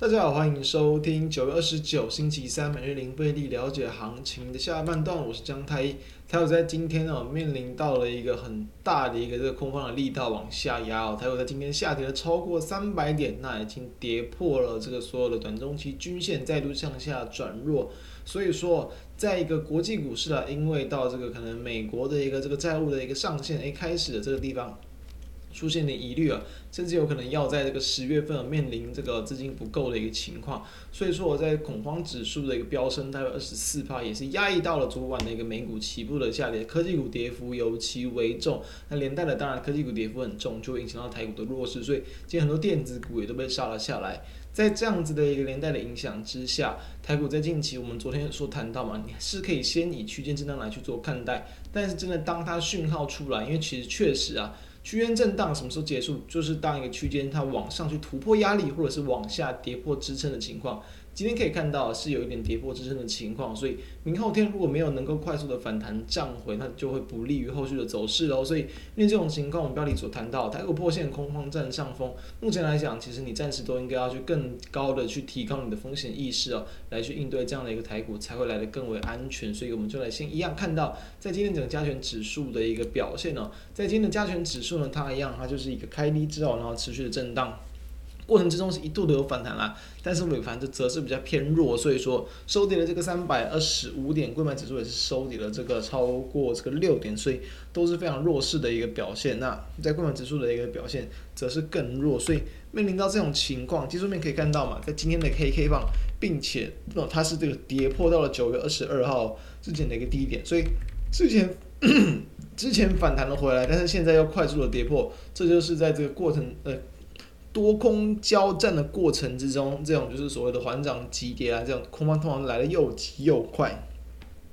大家好，欢迎收听九月二十九星期三每日零费力了解行情的下半段，我是江太一。台股在今天呢，面临到了一个很大的一个这个空方的力道往下压哦，台股在今天下跌了超过三百点，那已经跌破了这个所有的短中期均线，再度向下转弱。所以说，在一个国际股市啊，因为到这个可能美国的一个这个债务的一个上限，哎，开始的这个地方。出现的疑虑啊，甚至有可能要在这个十月份面临这个资金不够的一个情况，所以说我在恐慌指数的一个飙升大约二十四趴，也是压抑到了昨晚的一个美股起步的下跌，科技股跌幅尤其为重，那连带的当然科技股跌幅很重，就会影响到台股的弱势，所以今天很多电子股也都被杀了下来，在这样子的一个连带的影响之下，台股在近期我们昨天说谈到嘛，你是可以先以区间震荡来去做看待，但是真的当它讯号出来，因为其实确实啊。区间震荡什么时候结束？就是当一个区间它往上去突破压力，或者是往下跌破支撑的情况。今天可以看到是有一点跌破支撑的情况，所以明后天如果没有能够快速的反弹涨回，那就会不利于后续的走势喽。所以因为这种情况，我们标题所谈到台股破线空方占上风，目前来讲，其实你暂时都应该要去更高的去提高你的风险意识哦，来去应对这样的一个台股才会来得更为安全。所以我们就来先一样看到，在今天整个加权指数的一个表现哦，在今天的加权指数呢，它一样，它就是一个开低之后，然后持续的震荡。过程之中是一度的有反弹啦，但是尾盘就则是比较偏弱，所以说收跌了这个三百二十五点，柜买指数也是收跌了这个超过这个六点，所以都是非常弱势的一个表现。那在柜买指数的一个表现则是更弱，所以面临到这种情况，技术面可以看到嘛，在今天的 K K 棒，并且哦它是这个跌破到了九月二十二号之前的一个低点，所以之前 之前反弹了回来，但是现在又快速的跌破，这就是在这个过程呃。多空交战的过程之中，这种就是所谓的缓涨急跌啊，这种空方通常来的又急又快。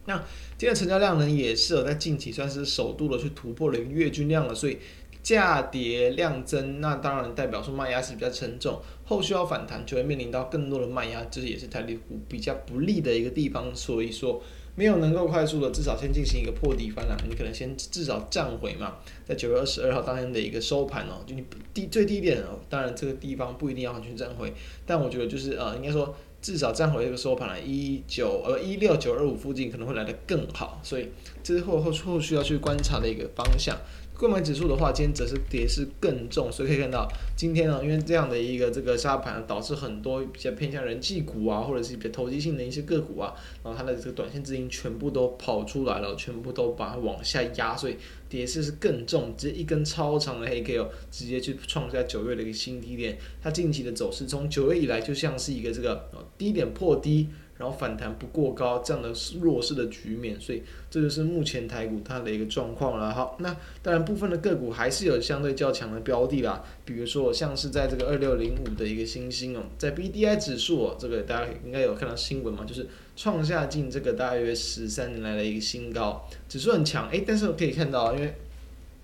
那今天成交量呢，也是在近期算是首度的去突破了月均量了，所以价跌量增，那当然代表说卖压是比较沉重，后续要反弹就会面临到更多的卖压，这也是台股比较不利的一个地方，所以说。没有能够快速的，至少先进行一个破底翻涨，你可能先至少站回嘛，在九月二十二号当天的一个收盘哦，就你低最低点哦，当然这个地方不一定要完全站回，但我觉得就是呃，应该说至少站回这个收盘了，一九呃一六九二五附近可能会来得更好，所以这是后后后续要去观察的一个方向。购买指数的话，今天则是跌势更重，所以可以看到今天呢，因为这样的一个这个杀盘，导致很多比较偏向人气股啊，或者是比较投机性的一些个股啊，然后它的这个短线资金全部都跑出来了，全部都把它往下压，所以跌势是更重，直接一根超长的黑 K 哦，直接去创下九月的一个新低点。它近期的走势从九月以来就像是一个这个低点破低。然后反弹不过高，这样的弱势的局面，所以这就是目前台股它的一个状况了。好，那当然部分的个股还是有相对较强的标的啦，比如说像是在这个二六零五的一个新兴哦，在 B D I 指数哦，这个大家应该有看到新闻嘛，就是创下近这个大约十三年来的一个新高，指数很强，诶，但是我可以看到，因为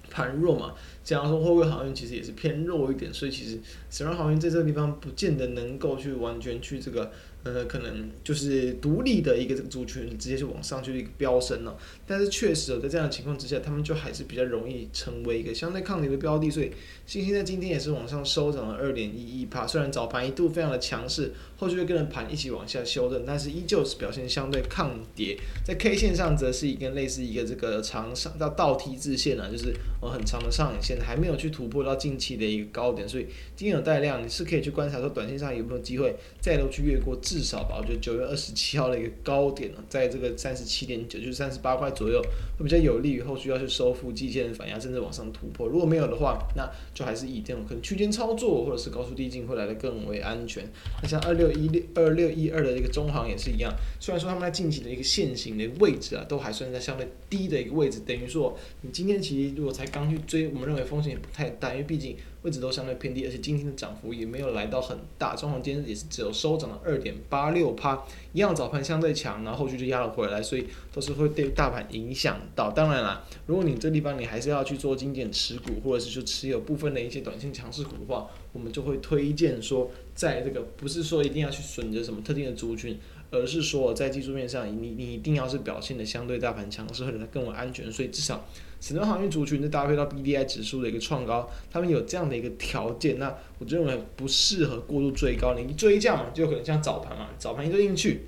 盘弱嘛，假如说货柜航运其实也是偏弱一点，所以其实沈荣航运在这个地方不见得能够去完全去这个。呃，可能就是独立的一个这个族群，直接就往上去一个飙升了。但是确实哦，在这样的情况之下，他们就还是比较容易成为一个相对抗跌的标的。所以，星星在今天也是往上收涨了二点一一趴。虽然早盘一度非常的强势，后续会跟着盘一起往下修正，但是依旧是表现相对抗跌。在 K 线上，则是一根类似一个这个长上到倒 T 字线啊，就是呃很长的上影线，还没有去突破到近期的一个高点。所以，今天有带量，你是可以去观察说，短线上有没有机会再度去越过。至少吧，我觉得九月二十七号的一个高点呢，在这个三十七点九，就是三十八块左右，会比较有利于后续要去收复季线的反压，甚至往上突破。如果没有的话，那就还是以这种可能区间操作，或者是高出低进会来的更为安全。那像二六一六、二六一二的这个中行也是一样，虽然说他们在近期的一个线型的位置啊，都还算在相对低的一个位置，等于说你今天其实如果才刚去追，我们认为风险也不太大，因为毕竟。位置都相对偏低，而且今天的涨幅也没有来到很大，中航今天也是只有收涨了二点八六趴，一样早盘相对强，然后后续就压了回来，所以都是会对大盘影响到。当然啦，如果你这地方你还是要去做精简持股，或者是说持有部分的一些短线强势股的话，我们就会推荐说，在这个不是说一定要去选择什么特定的族群。而是说在技术面上，你你一定要是表现的相对大盘强势，或者更为安全。所以至少，整个航运族群的搭配到 BDI 指数的一个创高，他们有这样的一个条件，那我认为不适合过度追高。你一追价嘛，就可能像早盘嘛，早盘一追进去，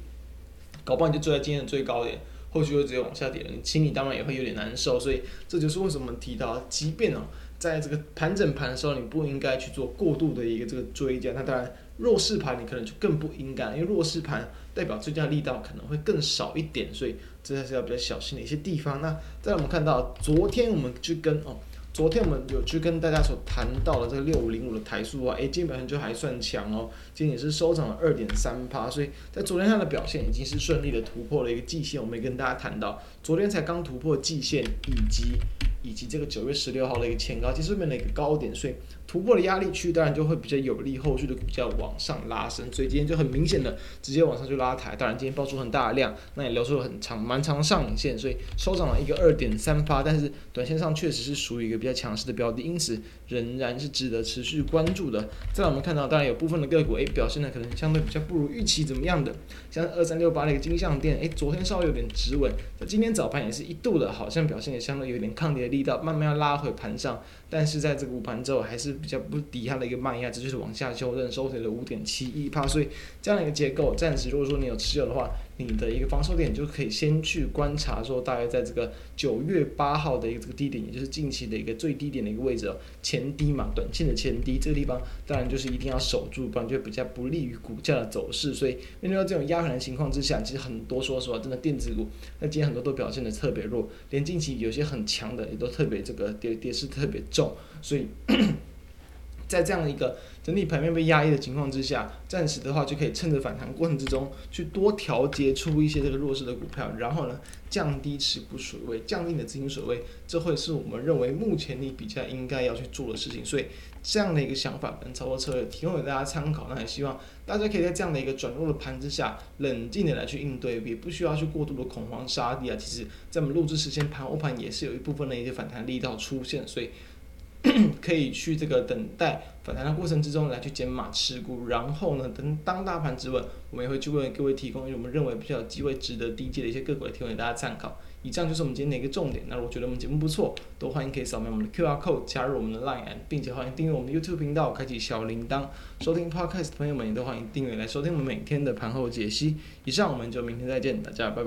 搞不好你就追在今天的最高点，后续会直接往下跌了，你心里当然也会有点难受。所以这就是为什么提到，即便哦，在这个盘整盘的时候，你不应该去做过度的一个这个追加。那当然。弱势盘你可能就更不应该，因为弱势盘代表追加力道可能会更少一点，所以这还是要比较小心的一些地方。那再我们看到，昨天我们去跟哦，昨天我们有去跟大家所谈到的这个六五零五的台数啊，诶，基本上就还算强哦，今天也是收涨了二点三趴，所以在昨天它的表现已经是顺利的突破了一个季线。我们也跟大家谈到，昨天才刚突破季线，以及以及这个九月十六号的一个前高，其实面的一个高点，所以。突破的压力区，当然就会比较有利后续的股价往上拉升，所以今天就很明显的直接往上去拉抬。当然今天爆出很大的量，那也留出了很长蛮长上影线，所以收涨了一个二点三八，但是短线上确实是属于一个比较强势的标的，因此仍然是值得持续关注的。再来我们看到，当然有部分的个股诶、表现的可能相对比较不如预期怎么样的，像二三六八的一个金像电，诶、昨天稍微有点止稳，今天早盘也是一度的好像表现也相对有点抗跌力道，慢慢要拉回盘上，但是在这个午盘之后还是比较不抵它的一个慢压，这就是往下修正，收回了五点七一帕，所以这样的一个结构，暂时如果说你有持有的话，你的一个防守点就可以先去观察，说大概在这个九月八号的一个这个低点，也就是近期的一个最低点的一个位置，前低嘛，短线的前低，这个地方当然就是一定要守住，不然就比较不利于股价的走势。所以面对到这种压盘的情况之下，其实很多说实话，真的电子股，那今天很多都表现的特别弱，连近期有些很强的也都特别这个跌跌势特别重，所以。在这样的一个整体盘面被压抑的情况之下，暂时的话就可以趁着反弹过程之中去多调节出一些这个弱势的股票，然后呢降低持股水位，降低你的资金水位，这会是我们认为目前你比较应该要去做的事情。所以这样的一个想法跟操作策略提供给大家参考，那也希望大家可以在这样的一个转弱的盘之下，冷静的来去应对，也不需要去过度的恐慌杀跌啊。其实，在我们录制时间盘后盘也是有一部分的一些反弹力道出现，所以。可以去这个等待反弹的过程之中来去减码持股，然后呢，等当大盘止稳，我们也会去为各位提供我们认为比较有机会值得低阶的一些个股来提供给大家参考。以上就是我们今天的一个重点。那如果觉得我们节目不错，都欢迎可以扫描我们的 QR code 加入我们的 Line，并且欢迎订阅我们的 YouTube 频道，开启小铃铛，收听 Podcast 的朋友们也都欢迎订阅来收听我们每天的盘后解析。以上我们就明天再见，大家拜拜。